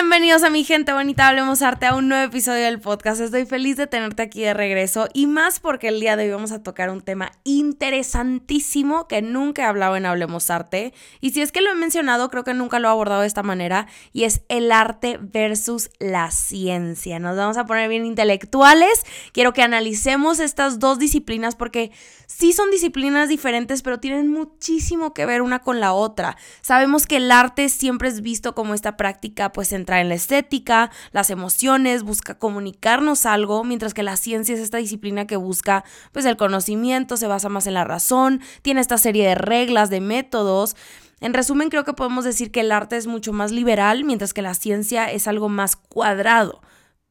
Bienvenidos a mi gente bonita, hablemos arte a un nuevo episodio del podcast. Estoy feliz de tenerte aquí de regreso y más porque el día de hoy vamos a tocar un tema interesantísimo que nunca he hablado en Hablemos Arte y si es que lo he mencionado creo que nunca lo he abordado de esta manera y es el arte versus la ciencia. Nos vamos a poner bien intelectuales. Quiero que analicemos estas dos disciplinas porque sí son disciplinas diferentes pero tienen muchísimo que ver una con la otra. Sabemos que el arte siempre es visto como esta práctica pues entrar en la estética, las emociones, busca comunicarnos algo, mientras que la ciencia es esta disciplina que busca pues el conocimiento, se basa más en la razón, tiene esta serie de reglas, de métodos. En resumen, creo que podemos decir que el arte es mucho más liberal, mientras que la ciencia es algo más cuadrado.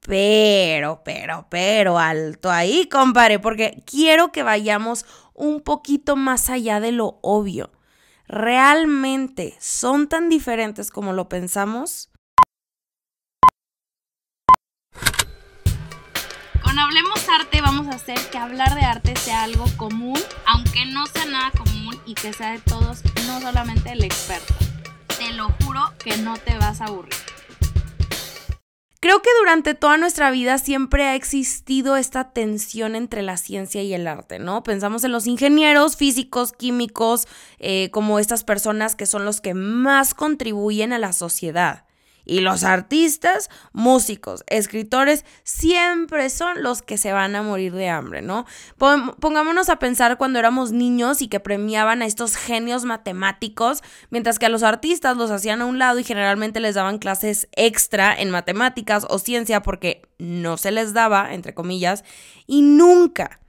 Pero, pero, pero, alto ahí, compadre, porque quiero que vayamos un poquito más allá de lo obvio. ¿Realmente son tan diferentes como lo pensamos? Con Hablemos Arte vamos a hacer que hablar de arte sea algo común, aunque no sea nada común y que sea de todos, no solamente el experto. Te lo juro que no te vas a aburrir. Creo que durante toda nuestra vida siempre ha existido esta tensión entre la ciencia y el arte, ¿no? Pensamos en los ingenieros, físicos, químicos, eh, como estas personas que son los que más contribuyen a la sociedad. Y los artistas, músicos, escritores, siempre son los que se van a morir de hambre, ¿no? Pongámonos a pensar cuando éramos niños y que premiaban a estos genios matemáticos, mientras que a los artistas los hacían a un lado y generalmente les daban clases extra en matemáticas o ciencia porque no se les daba, entre comillas, y nunca,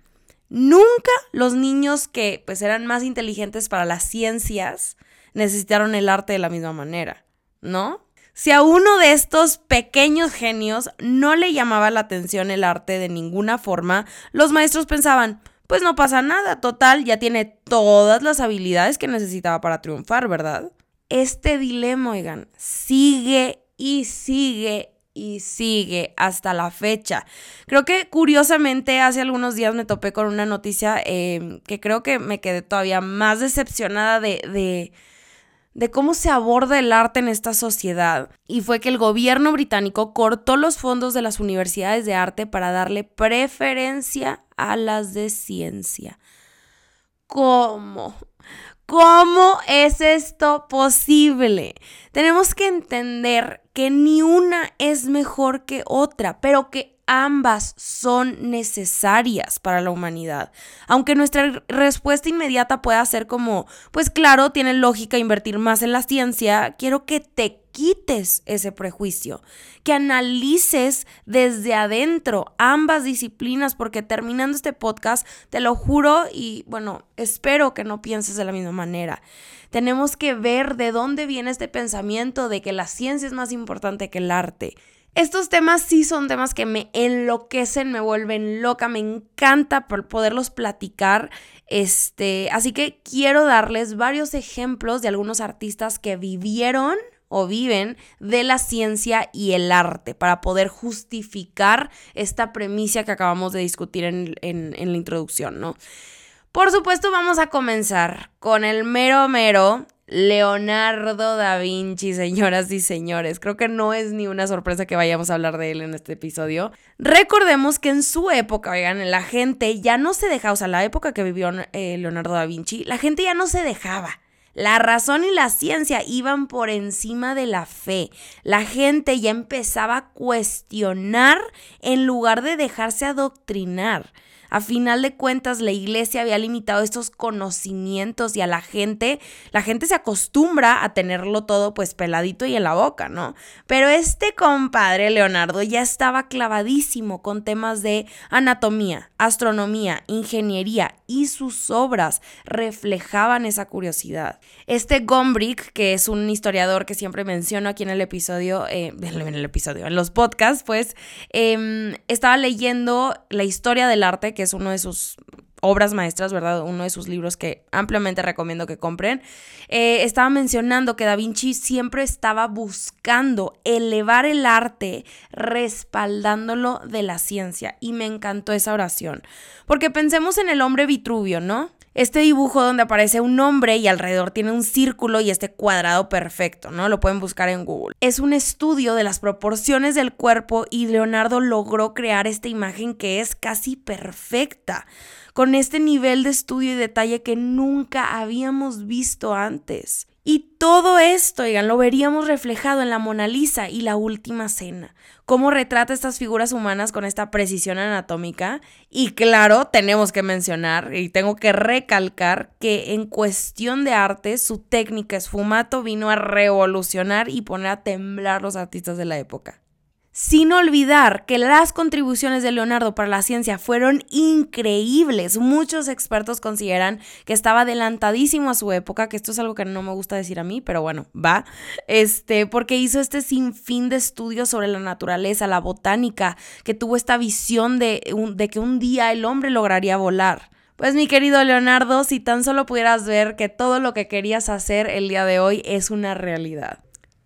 nunca los niños que pues eran más inteligentes para las ciencias necesitaron el arte de la misma manera, ¿no? Si a uno de estos pequeños genios no le llamaba la atención el arte de ninguna forma, los maestros pensaban, pues no pasa nada, total, ya tiene todas las habilidades que necesitaba para triunfar, ¿verdad? Este dilema, oigan, sigue y sigue y sigue hasta la fecha. Creo que curiosamente hace algunos días me topé con una noticia eh, que creo que me quedé todavía más decepcionada de, de de cómo se aborda el arte en esta sociedad. Y fue que el gobierno británico cortó los fondos de las universidades de arte para darle preferencia a las de ciencia. ¿Cómo? ¿Cómo es esto posible? Tenemos que entender que ni una es mejor que otra, pero que ambas son necesarias para la humanidad. Aunque nuestra respuesta inmediata pueda ser como, pues claro, tiene lógica invertir más en la ciencia, quiero que te quites ese prejuicio, que analices desde adentro ambas disciplinas, porque terminando este podcast, te lo juro y bueno, espero que no pienses de la misma manera. Tenemos que ver de dónde viene este pensamiento de que la ciencia es más importante que el arte. Estos temas sí son temas que me enloquecen, me vuelven loca, me encanta poderlos platicar. Este, así que quiero darles varios ejemplos de algunos artistas que vivieron o viven de la ciencia y el arte para poder justificar esta premisa que acabamos de discutir en, en la introducción, ¿no? Por supuesto, vamos a comenzar con el mero mero Leonardo da Vinci, señoras y señores. Creo que no es ni una sorpresa que vayamos a hablar de él en este episodio. Recordemos que en su época, oigan, la gente ya no se dejaba, o sea, la época que vivió eh, Leonardo da Vinci, la gente ya no se dejaba. La razón y la ciencia iban por encima de la fe. La gente ya empezaba a cuestionar en lugar de dejarse adoctrinar. A final de cuentas, la iglesia había limitado estos conocimientos y a la gente, la gente se acostumbra a tenerlo todo pues peladito y en la boca, ¿no? Pero este compadre Leonardo ya estaba clavadísimo con temas de anatomía, astronomía, ingeniería y sus obras reflejaban esa curiosidad. Este Gombrich, que es un historiador que siempre menciono aquí en el episodio, eh, en el episodio, en los podcasts, pues em, estaba leyendo la historia del arte que es uno de sus obras maestras, ¿verdad? Uno de sus libros que ampliamente recomiendo que compren. Eh, estaba mencionando que Da Vinci siempre estaba buscando elevar el arte respaldándolo de la ciencia y me encantó esa oración. Porque pensemos en el hombre Vitruvio, ¿no? Este dibujo donde aparece un hombre y alrededor tiene un círculo y este cuadrado perfecto, ¿no? Lo pueden buscar en Google. Es un estudio de las proporciones del cuerpo y Leonardo logró crear esta imagen que es casi perfecta, con este nivel de estudio y detalle que nunca habíamos visto antes. Y todo esto, oigan, lo veríamos reflejado en la Mona Lisa y la Última Cena. Cómo retrata estas figuras humanas con esta precisión anatómica. Y claro, tenemos que mencionar y tengo que recalcar que en cuestión de arte, su técnica esfumato vino a revolucionar y poner a temblar los artistas de la época sin olvidar que las contribuciones de Leonardo para la ciencia fueron increíbles. Muchos expertos consideran que estaba adelantadísimo a su época, que esto es algo que no me gusta decir a mí, pero bueno, va. Este, porque hizo este sinfín de estudios sobre la naturaleza, la botánica, que tuvo esta visión de, de que un día el hombre lograría volar. Pues mi querido Leonardo, si tan solo pudieras ver que todo lo que querías hacer el día de hoy es una realidad.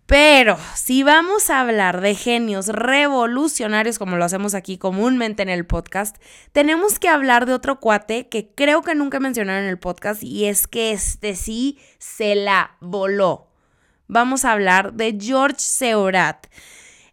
Pero si vamos a hablar de genios revolucionarios, como lo hacemos aquí comúnmente en el podcast, tenemos que hablar de otro cuate que creo que nunca mencionaron en el podcast y es que este sí se la voló. Vamos a hablar de George Seurat.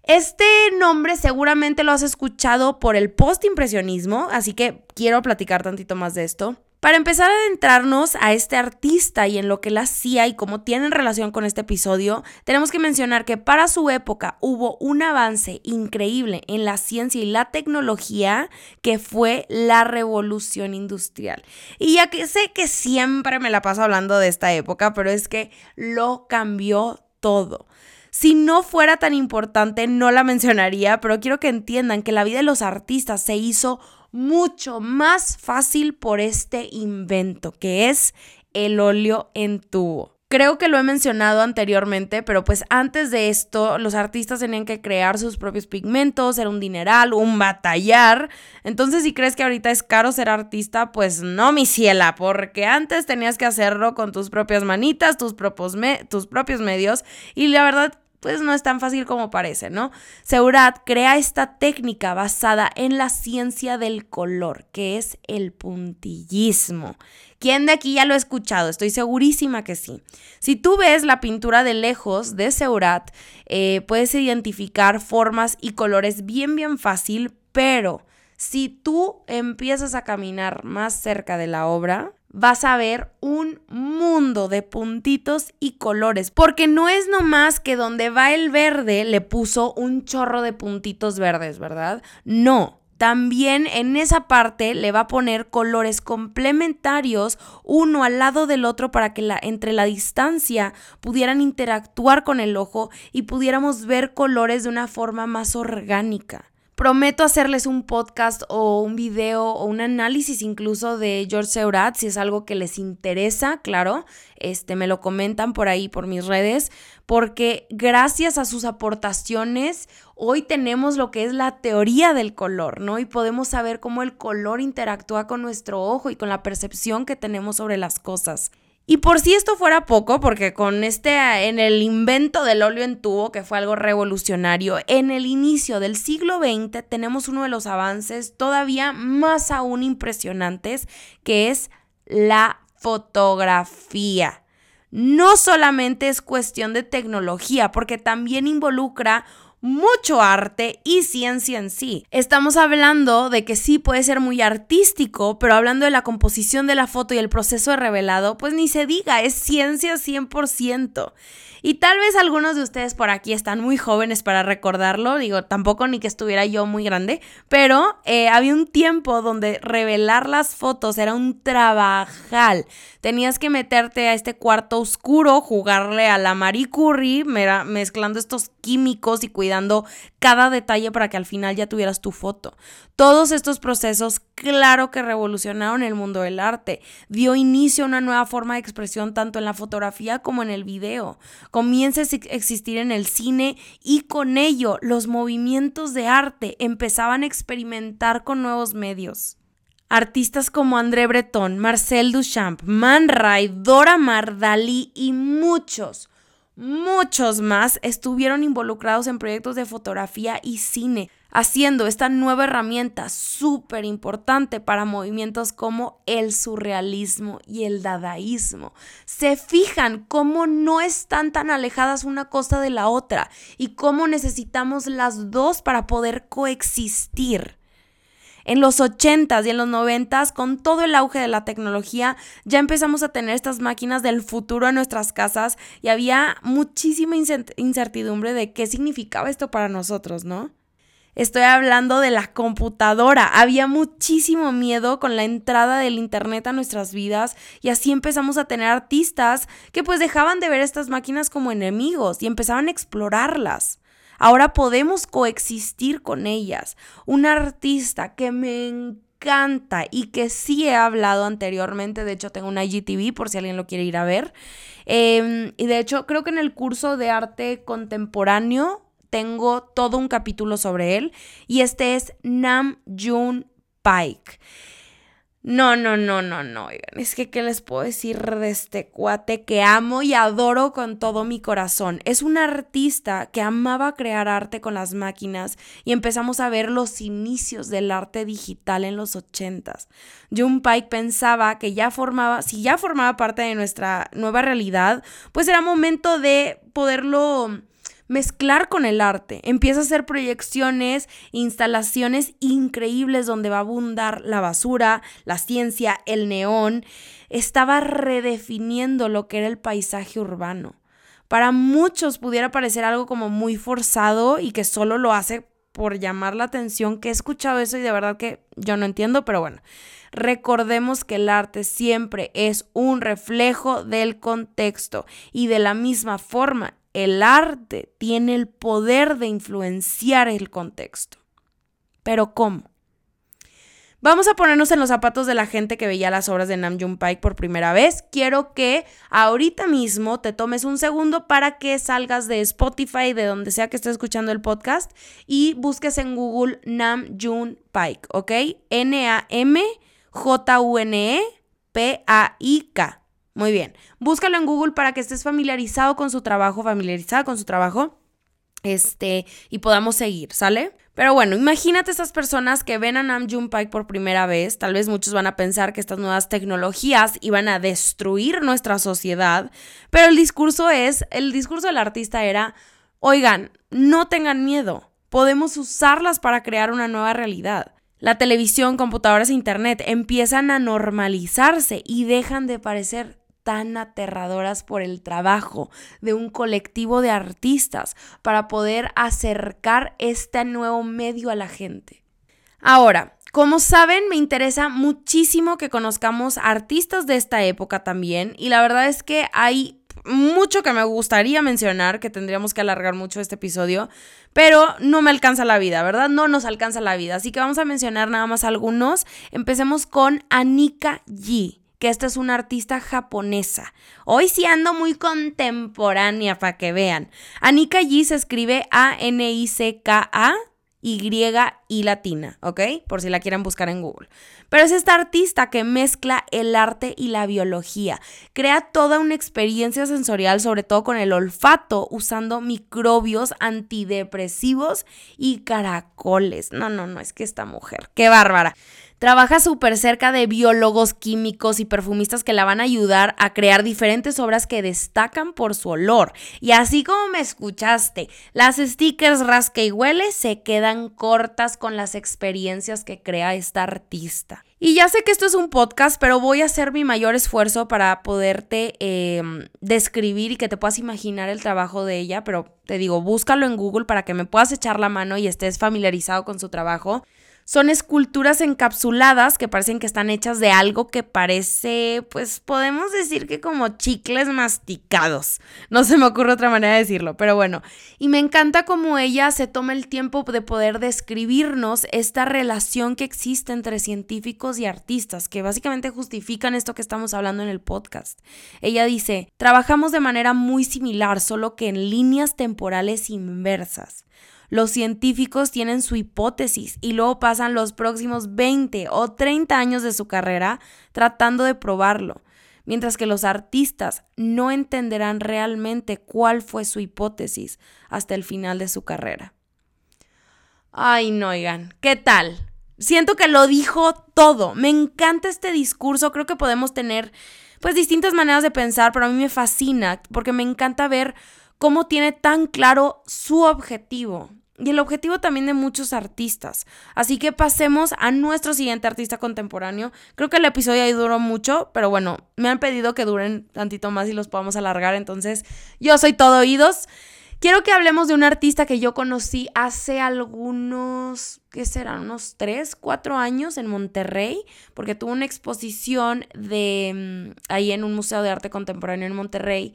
Este nombre seguramente lo has escuchado por el post-impresionismo, así que quiero platicar tantito más de esto. Para empezar a adentrarnos a este artista y en lo que él hacía y cómo tiene relación con este episodio, tenemos que mencionar que para su época hubo un avance increíble en la ciencia y la tecnología que fue la revolución industrial. Y ya que sé que siempre me la paso hablando de esta época, pero es que lo cambió todo. Si no fuera tan importante, no la mencionaría, pero quiero que entiendan que la vida de los artistas se hizo mucho más fácil por este invento, que es el óleo en tubo. Creo que lo he mencionado anteriormente, pero pues antes de esto los artistas tenían que crear sus propios pigmentos, era un dineral, un batallar. Entonces si crees que ahorita es caro ser artista, pues no, mi ciela, porque antes tenías que hacerlo con tus propias manitas, tus propios, tus propios medios y la verdad pues no es tan fácil como parece, ¿no? Seurat crea esta técnica basada en la ciencia del color, que es el puntillismo. ¿Quién de aquí ya lo ha escuchado? Estoy segurísima que sí. Si tú ves la pintura de lejos de Seurat, eh, puedes identificar formas y colores bien, bien fácil, pero si tú empiezas a caminar más cerca de la obra, vas a ver un mundo de puntitos y colores, porque no es nomás que donde va el verde le puso un chorro de puntitos verdes, ¿verdad? No. También en esa parte le va a poner colores complementarios uno al lado del otro para que entre la distancia pudieran interactuar con el ojo y pudiéramos ver colores de una forma más orgánica. Prometo hacerles un podcast o un video o un análisis incluso de George Seurat, si es algo que les interesa, claro, este, me lo comentan por ahí, por mis redes, porque gracias a sus aportaciones hoy tenemos lo que es la teoría del color, ¿no? Y podemos saber cómo el color interactúa con nuestro ojo y con la percepción que tenemos sobre las cosas. Y por si esto fuera poco, porque con este, en el invento del óleo en tubo, que fue algo revolucionario, en el inicio del siglo XX tenemos uno de los avances todavía más aún impresionantes, que es la fotografía. No solamente es cuestión de tecnología, porque también involucra mucho arte y ciencia en sí. Estamos hablando de que sí puede ser muy artístico, pero hablando de la composición de la foto y el proceso de revelado, pues ni se diga, es ciencia 100%. Y tal vez algunos de ustedes por aquí están muy jóvenes para recordarlo, digo, tampoco ni que estuviera yo muy grande, pero eh, había un tiempo donde revelar las fotos era un trabajal. Tenías que meterte a este cuarto oscuro, jugarle a la Marie Curie, mezclando estos químicos y cuidando cada detalle para que al final ya tuvieras tu foto. Todos estos procesos, claro que revolucionaron el mundo del arte, dio inicio a una nueva forma de expresión tanto en la fotografía como en el video. Comienza a existir en el cine y con ello los movimientos de arte empezaban a experimentar con nuevos medios. Artistas como André Breton, Marcel Duchamp, Man Ray, Dora Maar, Dalí y muchos muchos más estuvieron involucrados en proyectos de fotografía y cine, haciendo esta nueva herramienta súper importante para movimientos como el surrealismo y el dadaísmo. Se fijan cómo no están tan alejadas una cosa de la otra y cómo necesitamos las dos para poder coexistir. En los 80s y en los 90s, con todo el auge de la tecnología, ya empezamos a tener estas máquinas del futuro en nuestras casas y había muchísima incertidumbre de qué significaba esto para nosotros, ¿no? Estoy hablando de la computadora. Había muchísimo miedo con la entrada del Internet a nuestras vidas y así empezamos a tener artistas que pues dejaban de ver estas máquinas como enemigos y empezaban a explorarlas. Ahora podemos coexistir con ellas. Un artista que me encanta y que sí he hablado anteriormente, de hecho tengo una IGTV por si alguien lo quiere ir a ver. Em, y de hecho creo que en el curso de arte contemporáneo tengo todo un capítulo sobre él y este es Nam June Pike. No, no, no, no, no. Es que, ¿qué les puedo decir de este cuate que amo y adoro con todo mi corazón? Es un artista que amaba crear arte con las máquinas y empezamos a ver los inicios del arte digital en los ochentas. June Pike pensaba que ya formaba, si ya formaba parte de nuestra nueva realidad, pues era momento de poderlo mezclar con el arte. Empieza a hacer proyecciones, instalaciones increíbles donde va a abundar la basura, la ciencia, el neón. Estaba redefiniendo lo que era el paisaje urbano. Para muchos pudiera parecer algo como muy forzado y que solo lo hace por llamar la atención, que he escuchado eso y de verdad que yo no entiendo, pero bueno, recordemos que el arte siempre es un reflejo del contexto y de la misma forma el arte tiene el poder de influenciar el contexto. Pero ¿cómo? Vamos a ponernos en los zapatos de la gente que veía las obras de Nam June Paik por primera vez. Quiero que ahorita mismo te tomes un segundo para que salgas de Spotify, de donde sea que estés escuchando el podcast, y busques en Google Nam June Paik, ¿ok? N-A-M-J-U-N-E-P-A-I-K. Muy bien. Búscalo en Google para que estés familiarizado con su trabajo, familiarizada con su trabajo. Este, y podamos seguir, ¿sale? Pero bueno, imagínate esas personas que ven a Nam June Paik por primera vez. Tal vez muchos van a pensar que estas nuevas tecnologías iban a destruir nuestra sociedad. Pero el discurso es, el discurso del artista era, oigan, no tengan miedo. Podemos usarlas para crear una nueva realidad. La televisión, computadoras e internet empiezan a normalizarse y dejan de parecer tan aterradoras por el trabajo de un colectivo de artistas para poder acercar este nuevo medio a la gente. Ahora, como saben, me interesa muchísimo que conozcamos artistas de esta época también y la verdad es que hay mucho que me gustaría mencionar, que tendríamos que alargar mucho este episodio, pero no me alcanza la vida, ¿verdad? No nos alcanza la vida, así que vamos a mencionar nada más algunos. Empecemos con Anika Yi que esta es una artista japonesa. Hoy sí ando muy contemporánea para que vean. Anika Yi se escribe A-N-I-C-K-A. Y y latina, ¿ok? Por si la quieren buscar en Google. Pero es esta artista que mezcla el arte y la biología. Crea toda una experiencia sensorial, sobre todo con el olfato, usando microbios antidepresivos y caracoles. No, no, no, es que esta mujer, qué bárbara. Trabaja súper cerca de biólogos, químicos y perfumistas que la van a ayudar a crear diferentes obras que destacan por su olor. Y así como me escuchaste, las stickers rasca y huele se quedan cortas con las experiencias que crea esta artista. Y ya sé que esto es un podcast, pero voy a hacer mi mayor esfuerzo para poderte em, describir y que te puedas imaginar el trabajo de ella, pero te digo, búscalo en Google para que me puedas echar la mano y estés familiarizado con su trabajo. Son esculturas encapsuladas que parecen que están hechas de algo que parece, pues podemos decir que como chicles masticados. No se me ocurre otra manera de decirlo, pero bueno. Y me encanta cómo ella se toma el tiempo de poder describirnos esta relación que existe entre científicos y artistas, que básicamente justifican esto que estamos hablando en el podcast. Ella dice, trabajamos de manera muy similar, solo que en líneas temporales inversas. Los científicos tienen su hipótesis y luego pasan los próximos 20 o 30 años de su carrera tratando de probarlo. mientras que los artistas no entenderán realmente cuál fue su hipótesis hasta el final de su carrera. Ay, no, oigan, ¿qué tal? Siento que lo dijo todo. Me encanta este discurso. Creo que podemos tener pues distintas maneras de pensar, pero a mí me fascina porque me encanta ver cómo tiene tan claro su objetivo y el objetivo también de muchos artistas. Así que pasemos a nuestro siguiente artista contemporáneo. Creo que el episodio ahí duró mucho, pero bueno, me han pedido que duren tantito más y los podamos alargar, entonces yo soy todo oídos. Quiero que hablemos de un artista que yo conocí hace algunos, ¿qué serán? Unos 3, 4 años en Monterrey, porque tuvo una exposición de mm, ahí en un museo de arte contemporáneo en Monterrey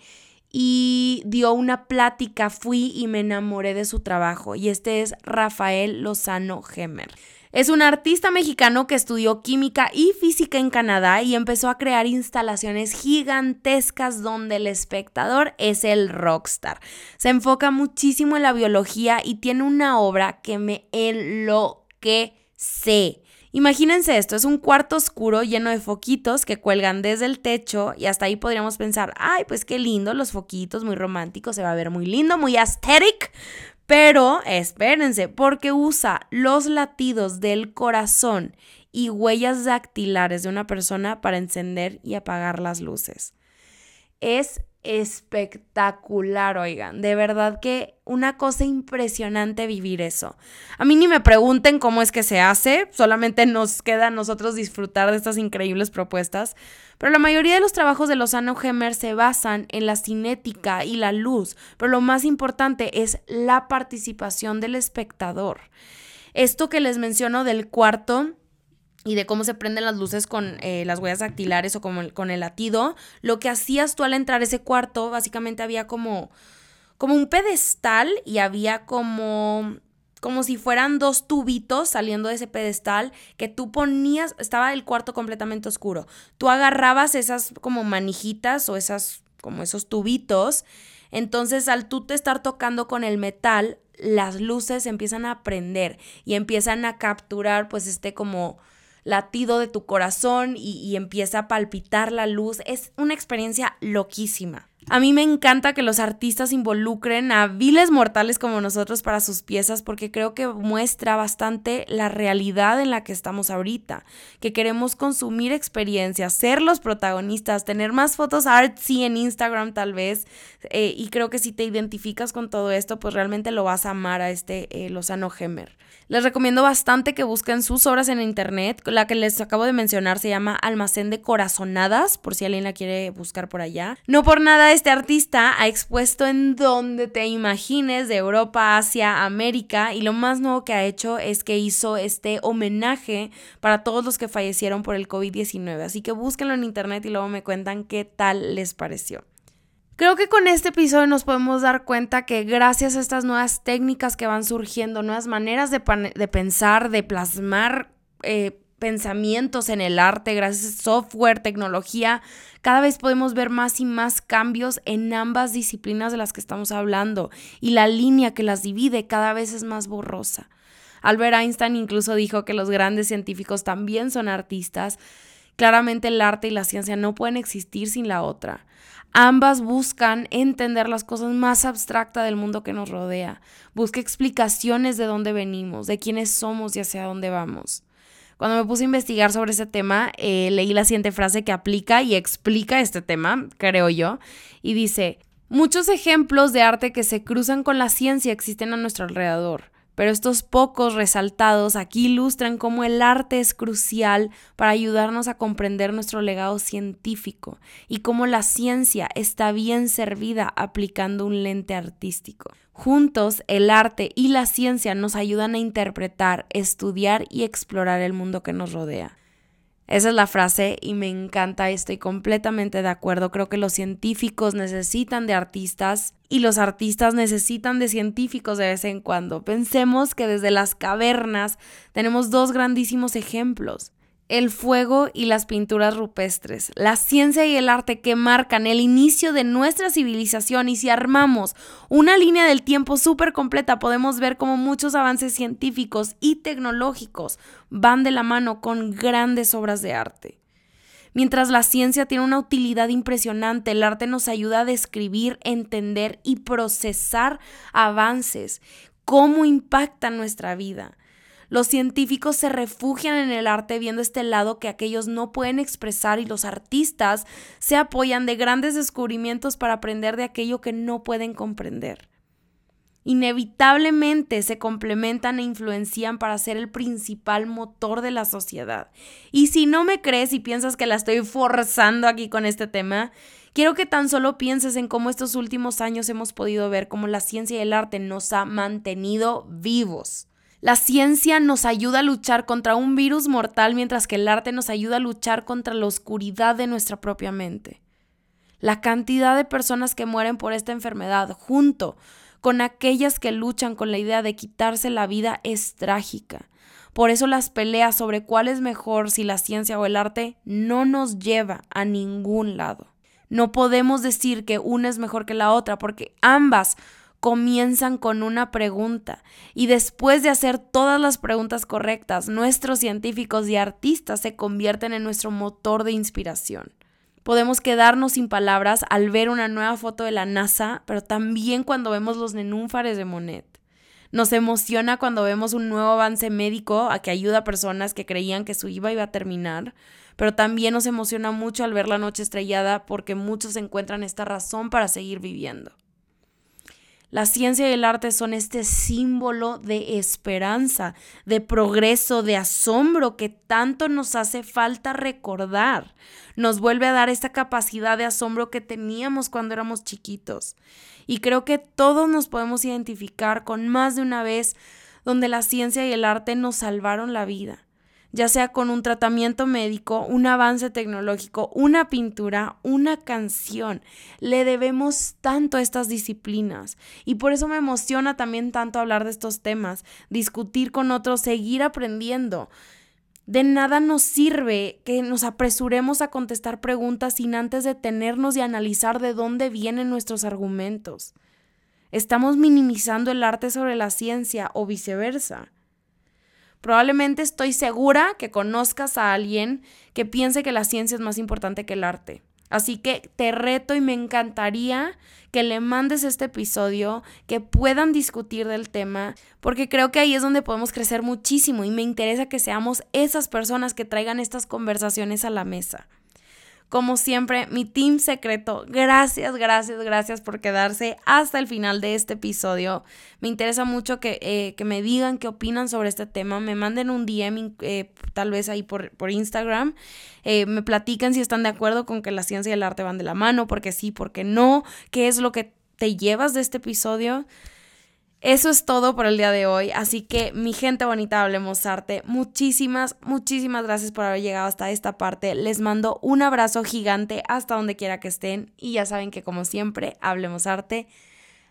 y dio una plática, fui y me enamoré de su trabajo y este es Rafael Lozano Gemer. Es un artista mexicano que estudió química y física en Canadá y empezó a crear instalaciones gigantescas donde el espectador es el rockstar. Se enfoca muchísimo en la biología y tiene una obra que me enloquece. Imagínense esto, es un cuarto oscuro lleno de foquitos que cuelgan desde el techo y hasta ahí podríamos pensar, ay, pues qué lindo, los foquitos, muy románticos, se va a ver muy lindo, muy aesthetic, pero espérense, porque usa los latidos del corazón y huellas dactilares de una persona para encender y apagar las luces. Es espectacular, oigan. De verdad que una cosa impresionante vivir eso. A mí ni me pregunten cómo es que se hace, solamente nos queda a nosotros disfrutar de estas increíbles propuestas. Pero la mayoría de los trabajos de Lozano Gemer se basan en la cinética y la luz, pero lo más importante es la participación del espectador. Esto que les menciono del cuarto y de cómo se prenden las luces con eh, las huellas dactilares o con, con el latido, lo que hacías tú al entrar a ese cuarto, básicamente había como, como un pedestal y había como como si fueran dos tubitos saliendo de ese pedestal que tú ponías, estaba el cuarto completamente oscuro. Tú agarrabas esas como manijitas o esas como esos tubitos, entonces al tú te estar tocando con el metal, las luces empiezan a prender y empiezan a capturar pues este como latido de tu corazón y, empieza a palpitar la luz. Es una experiencia loquísima. A mí me encanta que los artistas involucren a viles mortales como nosotros para sus piezas porque creo que muestra bastante la realidad en la que estamos ahorita, que queremos consumir experiencias, ser los protagonistas, tener más fotos artsy en Instagram tal vez eh, y creo que si te identificas con todo esto pues realmente lo vas a amar a este eh, Lozano Gemer. Les recomiendo bastante que busquen sus obras en internet. La que les acabo de mencionar se llama Almacén de Corazonadas, por si alguien la quiere buscar por allá. No por nada este artista ha expuesto en donde te imagines de Europa, Asia, América y lo más nuevo que ha hecho es que hizo este homenaje para todos los que fallecieron por el COVID-19. Así que búsquenlo en internet y luego me cuentan qué tal les pareció. Creo que con este episodio nos podemos dar cuenta que gracias a estas nuevas técnicas que van surgiendo, nuevas maneras de, pensar, de plasmar eh, pensamientos en el arte, gracias a software, tecnología, cada vez podemos ver más y más cambios en ambas disciplinas de las que estamos hablando y la línea que las divide cada vez es más borrosa. Albert Einstein incluso dijo que los grandes científicos también son artistas. Claramente el arte y la ciencia no pueden existir sin la otra. Ambas buscan entender las cosas más abstractas del mundo que nos rodea. Busca explicaciones de dónde venimos, de quiénes somos y hacia dónde vamos. Cuando me puse a investigar sobre ese tema, eh, leí la siguiente frase que aplica y explica este tema, creo yo, y dice, muchos ejemplos de arte que se cruzan con la ciencia existen a nuestro alrededor. Pero estos pocos resaltados aquí ilustran cómo el arte es crucial para ayudarnos a comprender nuestro legado científico y cómo la ciencia está bien servida aplicando un lente artístico. Juntos, el arte y la ciencia nos ayudan a interpretar, estudiar y explorar el mundo que nos rodea. Esa es la frase y me encanta, estoy completamente de acuerdo. Creo que los científicos necesitan de artistas y los artistas necesitan de científicos de vez en cuando. Pensemos que desde las cavernas tenemos dos grandísimos ejemplos el fuego y las pinturas rupestres, la ciencia y el arte que marcan el inicio de nuestra civilización y si armamos una línea del tiempo súper completa podemos ver cómo muchos avances científicos y tecnológicos van de la mano con grandes obras de arte. Mientras la ciencia tiene una utilidad impresionante, el arte nos ayuda a describir, entender y procesar avances, cómo impactan nuestra vida. Los científicos se refugian en el arte viendo este lado que aquellos no pueden expresar y los artistas se apoyan de grandes descubrimientos para aprender de aquello que no pueden comprender inevitablemente se complementan e influencian para ser el principal motor de la sociedad. Y si no me crees y piensas que la estoy forzando aquí con este tema, quiero que tan solo pienses en cómo estos últimos años hemos podido ver cómo la ciencia y el arte nos ha mantenido vivos. La ciencia nos ayuda a luchar contra un virus mortal mientras que el arte nos ayuda a luchar contra la oscuridad de nuestra propia mente. La cantidad de personas que mueren por esta enfermedad junto con aquellas que luchan con la idea de quitarse la vida es trágica. Por eso las peleas sobre cuál es mejor, si la ciencia o el arte, no nos lleva a ningún lado. No podemos decir que una es mejor que la otra porque ambas comienzan con una pregunta y después de hacer todas las preguntas correctas, nuestros científicos y artistas se convierten en nuestro motor de inspiración. Podemos quedarnos sin palabras al ver una nueva foto de la NASA, pero también cuando vemos los nenúfares de Monet. Nos emociona cuando vemos un nuevo avance médico a que ayuda a personas que creían que su IVA iba a terminar, pero también nos emociona mucho al ver la noche estrellada porque muchos encuentran esta razón para seguir viviendo. La ciencia y el arte son este símbolo de esperanza, de progreso, de asombro que tanto nos hace falta recordar. Nos vuelve a dar esta capacidad de asombro que teníamos cuando éramos chiquitos. Y creo que todos nos podemos identificar con más de una vez donde la ciencia y el arte nos salvaron la vida ya sea con un tratamiento médico, un avance tecnológico, una pintura, una canción. Le debemos tanto a estas disciplinas y por eso me emociona también tanto hablar de estos temas, discutir con otros, seguir aprendiendo. De nada nos sirve que nos apresuremos a contestar preguntas sin antes detenernos y analizar de dónde vienen nuestros argumentos. Estamos minimizando el arte sobre la ciencia o viceversa. Probablemente estoy segura que conozcas a alguien que piense que la ciencia es más importante que el arte. Así que te reto y me encantaría que le mandes este episodio, que puedan discutir del tema, porque creo que ahí es donde podemos crecer muchísimo y me interesa que seamos esas personas que traigan estas conversaciones a la mesa. Como siempre, mi team secreto, gracias, gracias, gracias por quedarse hasta el final de este episodio. Me interesa mucho que, eh, me digan qué opinan sobre este tema, me manden un DM eh, tal vez ahí por, por Instagram, eh, me platican si están de acuerdo con que la ciencia y el arte van de la mano, porque sí, porque no, qué es lo que te llevas de este episodio. Eso es todo por el día de hoy, así que mi gente bonita, hablemos arte. Muchísimas, muchísimas gracias por haber llegado hasta esta parte. Les mando un abrazo gigante hasta donde quiera que estén y ya saben que como siempre, hablemos arte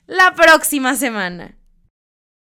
la próxima semana.